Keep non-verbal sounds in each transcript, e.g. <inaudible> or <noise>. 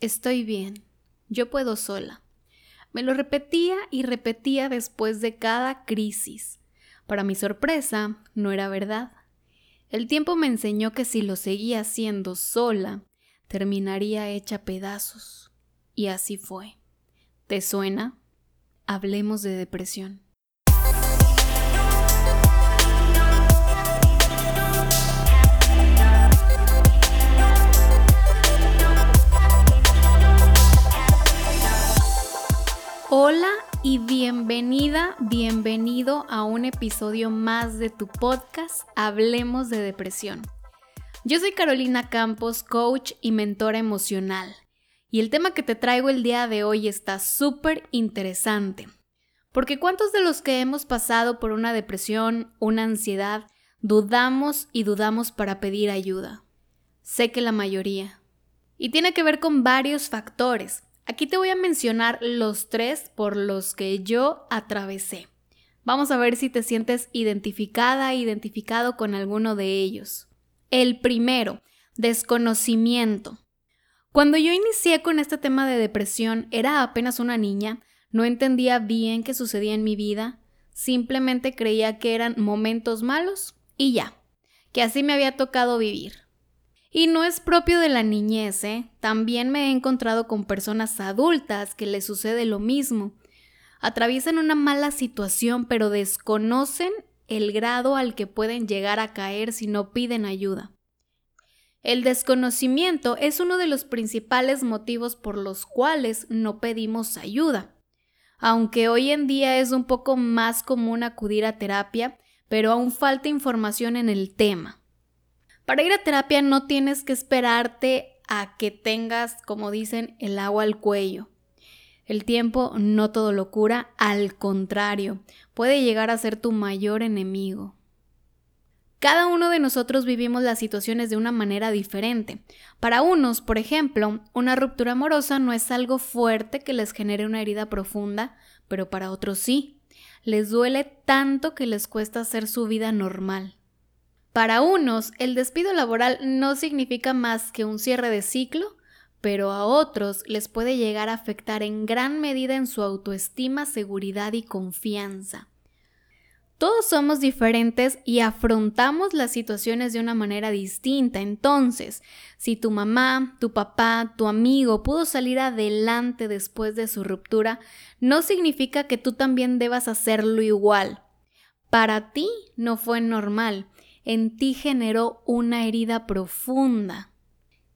estoy bien, yo puedo sola. Me lo repetía y repetía después de cada crisis. Para mi sorpresa, no era verdad. El tiempo me enseñó que si lo seguía haciendo sola, terminaría hecha pedazos. Y así fue. ¿Te suena? Hablemos de depresión. Bienvenida, bienvenido a un episodio más de tu podcast Hablemos de Depresión. Yo soy Carolina Campos, coach y mentora emocional, y el tema que te traigo el día de hoy está súper interesante, porque ¿cuántos de los que hemos pasado por una depresión, una ansiedad, dudamos y dudamos para pedir ayuda? Sé que la mayoría. Y tiene que ver con varios factores Aquí te voy a mencionar los tres por los que yo atravesé. Vamos a ver si te sientes identificada, identificado con alguno de ellos. El primero, desconocimiento. Cuando yo inicié con este tema de depresión, era apenas una niña, no entendía bien qué sucedía en mi vida, simplemente creía que eran momentos malos y ya, que así me había tocado vivir. Y no es propio de la niñez, ¿eh? También me he encontrado con personas adultas que les sucede lo mismo. Atraviesan una mala situación pero desconocen el grado al que pueden llegar a caer si no piden ayuda. El desconocimiento es uno de los principales motivos por los cuales no pedimos ayuda. Aunque hoy en día es un poco más común acudir a terapia, pero aún falta información en el tema. Para ir a terapia no tienes que esperarte a que tengas, como dicen, el agua al cuello. El tiempo no todo lo cura, al contrario, puede llegar a ser tu mayor enemigo. Cada uno de nosotros vivimos las situaciones de una manera diferente. Para unos, por ejemplo, una ruptura amorosa no es algo fuerte que les genere una herida profunda, pero para otros sí. Les duele tanto que les cuesta hacer su vida normal. Para unos, el despido laboral no significa más que un cierre de ciclo, pero a otros les puede llegar a afectar en gran medida en su autoestima, seguridad y confianza. Todos somos diferentes y afrontamos las situaciones de una manera distinta. Entonces, si tu mamá, tu papá, tu amigo pudo salir adelante después de su ruptura, no significa que tú también debas hacerlo igual. Para ti no fue normal en ti generó una herida profunda.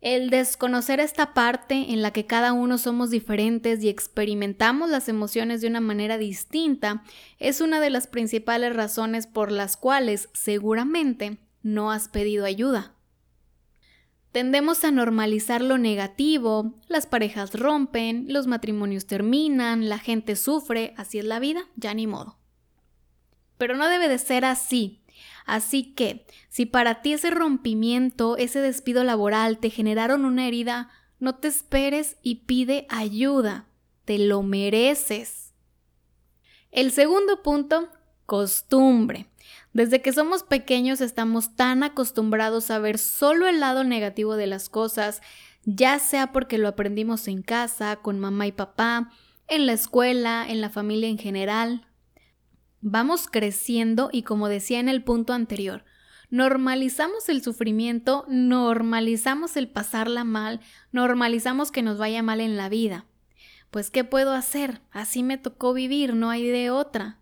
El desconocer esta parte en la que cada uno somos diferentes y experimentamos las emociones de una manera distinta es una de las principales razones por las cuales seguramente no has pedido ayuda. Tendemos a normalizar lo negativo, las parejas rompen, los matrimonios terminan, la gente sufre, así es la vida, ya ni modo. Pero no debe de ser así. Así que, si para ti ese rompimiento, ese despido laboral te generaron una herida, no te esperes y pide ayuda. Te lo mereces. El segundo punto, costumbre. Desde que somos pequeños estamos tan acostumbrados a ver solo el lado negativo de las cosas, ya sea porque lo aprendimos en casa, con mamá y papá, en la escuela, en la familia en general, Vamos creciendo y como decía en el punto anterior, normalizamos el sufrimiento, normalizamos el pasarla mal, normalizamos que nos vaya mal en la vida. Pues ¿qué puedo hacer? Así me tocó vivir, no hay de otra.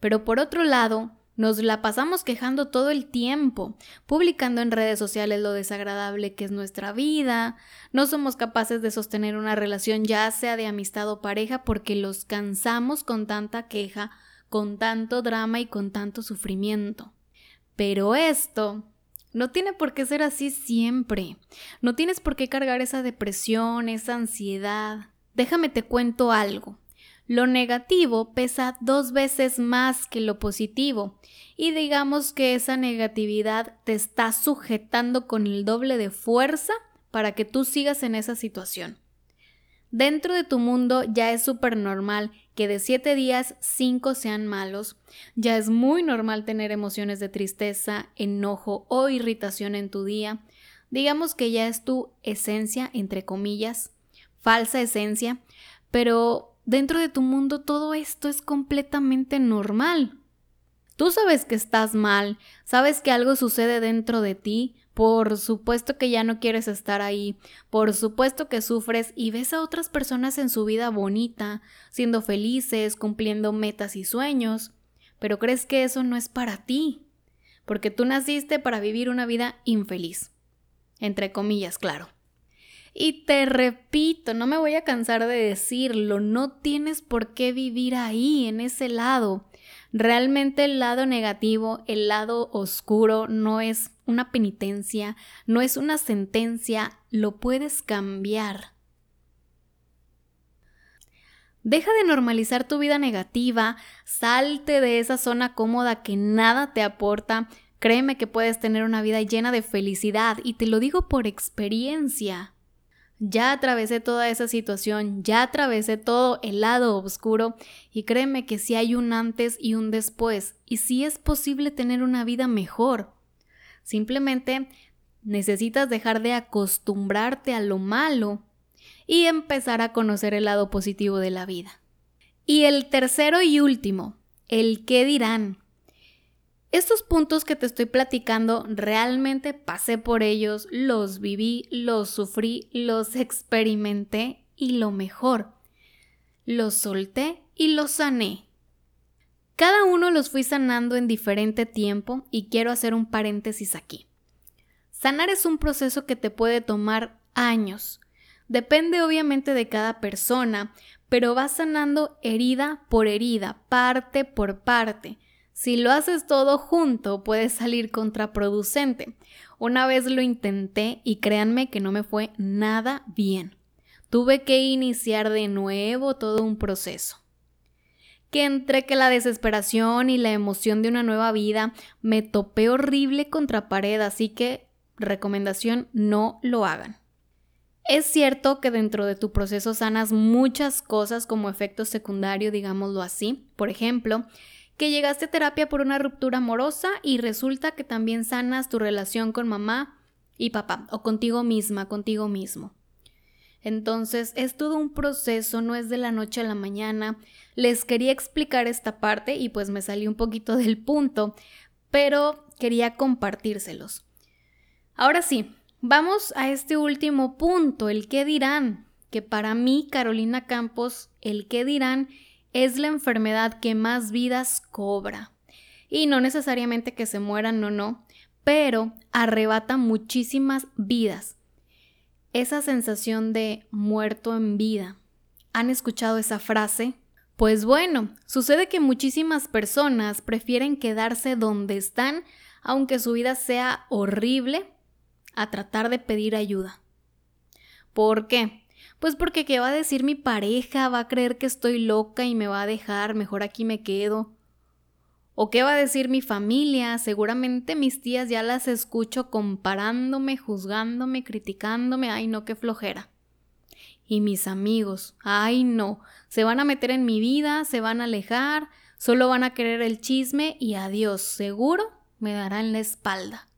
Pero por otro lado, nos la pasamos quejando todo el tiempo, publicando en redes sociales lo desagradable que es nuestra vida, no somos capaces de sostener una relación ya sea de amistad o pareja porque los cansamos con tanta queja con tanto drama y con tanto sufrimiento. Pero esto no tiene por qué ser así siempre. No tienes por qué cargar esa depresión, esa ansiedad. Déjame te cuento algo. Lo negativo pesa dos veces más que lo positivo y digamos que esa negatividad te está sujetando con el doble de fuerza para que tú sigas en esa situación. Dentro de tu mundo ya es súper normal que de siete días cinco sean malos. Ya es muy normal tener emociones de tristeza, enojo o irritación en tu día. Digamos que ya es tu esencia, entre comillas. falsa esencia, pero dentro de tu mundo todo esto es completamente normal. Tú sabes que estás mal, sabes que algo sucede dentro de ti, por supuesto que ya no quieres estar ahí, por supuesto que sufres y ves a otras personas en su vida bonita, siendo felices, cumpliendo metas y sueños, pero crees que eso no es para ti, porque tú naciste para vivir una vida infeliz. Entre comillas, claro. Y te repito, no me voy a cansar de decirlo, no tienes por qué vivir ahí, en ese lado. Realmente el lado negativo, el lado oscuro, no es una penitencia, no es una sentencia, lo puedes cambiar. Deja de normalizar tu vida negativa, salte de esa zona cómoda que nada te aporta. Créeme que puedes tener una vida llena de felicidad y te lo digo por experiencia. Ya atravesé toda esa situación, ya atravesé todo el lado oscuro y créeme que si hay un antes y un después y si es posible tener una vida mejor. Simplemente necesitas dejar de acostumbrarte a lo malo y empezar a conocer el lado positivo de la vida. Y el tercero y último, el qué dirán. Estos puntos que te estoy platicando realmente pasé por ellos, los viví, los sufrí, los experimenté y lo mejor, los solté y los sané. Cada uno los fui sanando en diferente tiempo y quiero hacer un paréntesis aquí. Sanar es un proceso que te puede tomar años. Depende obviamente de cada persona, pero vas sanando herida por herida, parte por parte si lo haces todo junto, puede salir contraproducente. Una vez lo intenté y créanme que no me fue nada bien. Tuve que iniciar de nuevo todo un proceso. Que entre que la desesperación y la emoción de una nueva vida me topé horrible contra pared, así que recomendación no lo hagan. Es cierto que dentro de tu proceso sanas muchas cosas como efecto secundario, digámoslo así. Por ejemplo, que llegaste a terapia por una ruptura amorosa y resulta que también sanas tu relación con mamá y papá o contigo misma, contigo mismo. Entonces es todo un proceso, no es de la noche a la mañana. Les quería explicar esta parte y pues me salí un poquito <laughs> del punto, pero quería compartírselos. Ahora sí, vamos a este último punto, el qué dirán, que para mí, Carolina Campos, el qué dirán es la enfermedad que más vidas cobra. Y no necesariamente que se mueran, no, no, pero arrebata muchísimas vidas. Esa sensación de muerto en vida. ¿Han escuchado esa frase? Pues bueno, sucede que muchísimas personas prefieren quedarse donde están, aunque su vida sea horrible, a tratar de pedir ayuda. ¿Por qué? Pues porque ¿qué va a decir mi pareja? ¿Va a creer que estoy loca y me va a dejar? Mejor aquí me quedo. ¿O qué va a decir mi familia? Seguramente mis tías ya las escucho comparándome, juzgándome, criticándome. Ay, no, qué flojera. Y mis amigos, ay, no, se van a meter en mi vida, se van a alejar, solo van a querer el chisme y adiós, seguro me darán la espalda.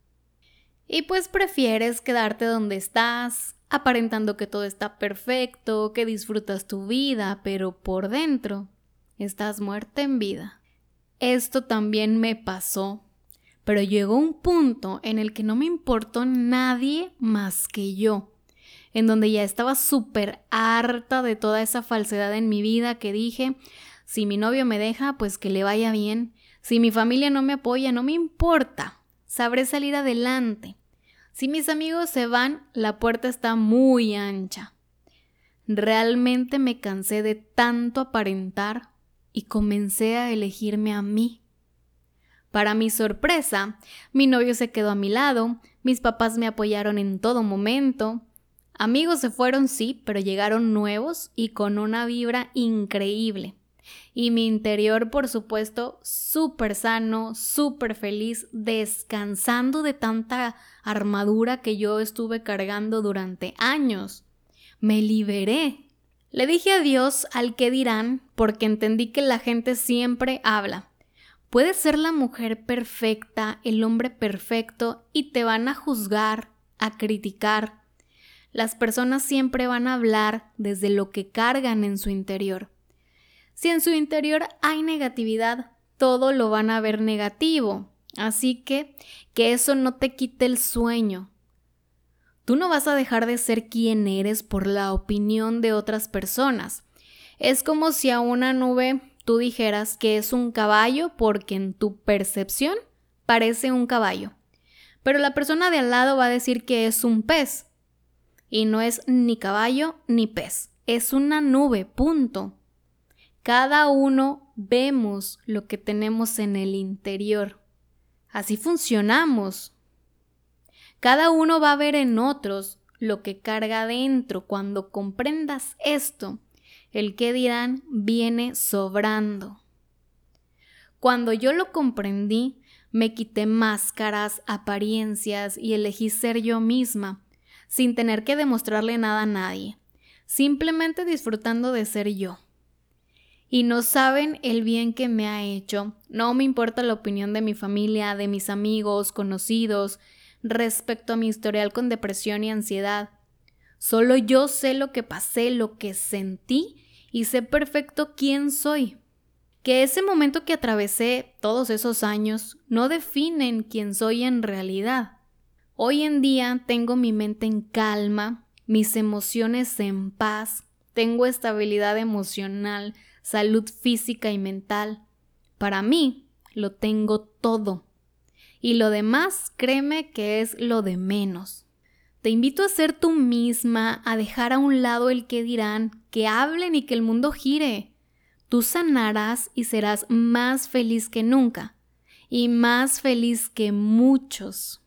Y pues prefieres quedarte donde estás, aparentando que todo está perfecto, que disfrutas tu vida, pero por dentro estás muerta en vida. Esto también me pasó, pero llegó un punto en el que no me importó nadie más que yo, en donde ya estaba súper harta de toda esa falsedad en mi vida que dije, si mi novio me deja, pues que le vaya bien, si mi familia no me apoya, no me importa, sabré salir adelante. Si mis amigos se van, la puerta está muy ancha. Realmente me cansé de tanto aparentar y comencé a elegirme a mí. Para mi sorpresa, mi novio se quedó a mi lado, mis papás me apoyaron en todo momento, amigos se fueron sí, pero llegaron nuevos y con una vibra increíble. Y mi interior, por supuesto, súper sano, súper feliz, descansando de tanta armadura que yo estuve cargando durante años. Me liberé. Le dije adiós al que dirán porque entendí que la gente siempre habla. Puedes ser la mujer perfecta, el hombre perfecto y te van a juzgar, a criticar. Las personas siempre van a hablar desde lo que cargan en su interior. Si en su interior hay negatividad, todo lo van a ver negativo. Así que que eso no te quite el sueño. Tú no vas a dejar de ser quien eres por la opinión de otras personas. Es como si a una nube tú dijeras que es un caballo porque en tu percepción parece un caballo. Pero la persona de al lado va a decir que es un pez. Y no es ni caballo ni pez. Es una nube, punto. Cada uno vemos lo que tenemos en el interior. Así funcionamos. Cada uno va a ver en otros lo que carga dentro. Cuando comprendas esto, el que dirán viene sobrando. Cuando yo lo comprendí, me quité máscaras, apariencias y elegí ser yo misma, sin tener que demostrarle nada a nadie, simplemente disfrutando de ser yo. Y no saben el bien que me ha hecho, no me importa la opinión de mi familia, de mis amigos, conocidos, respecto a mi historial con depresión y ansiedad. Solo yo sé lo que pasé, lo que sentí y sé perfecto quién soy. Que ese momento que atravesé todos esos años no definen quién soy en realidad. Hoy en día tengo mi mente en calma, mis emociones en paz, tengo estabilidad emocional, salud física y mental. Para mí, lo tengo todo. Y lo demás, créeme que es lo de menos. Te invito a ser tú misma, a dejar a un lado el que dirán, que hablen y que el mundo gire. Tú sanarás y serás más feliz que nunca, y más feliz que muchos.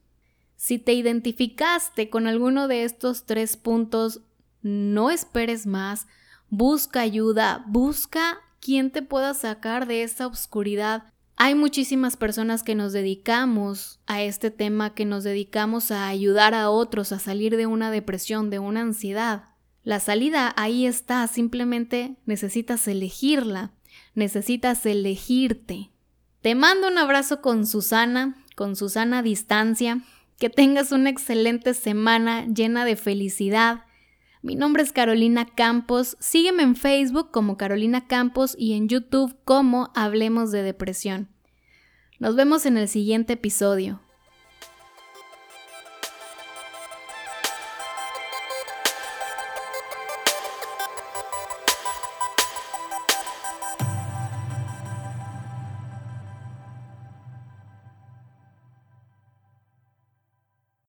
Si te identificaste con alguno de estos tres puntos, no esperes más, busca ayuda, busca quien te pueda sacar de esa oscuridad hay muchísimas personas que nos dedicamos a este tema, que nos dedicamos a ayudar a otros a salir de una depresión, de una ansiedad. La salida ahí está, simplemente necesitas elegirla, necesitas elegirte. Te mando un abrazo con Susana, con Susana a distancia. Que tengas una excelente semana llena de felicidad. Mi nombre es Carolina Campos. Sígueme en Facebook como Carolina Campos y en YouTube como Hablemos de Depresión. Nos vemos en el siguiente episodio.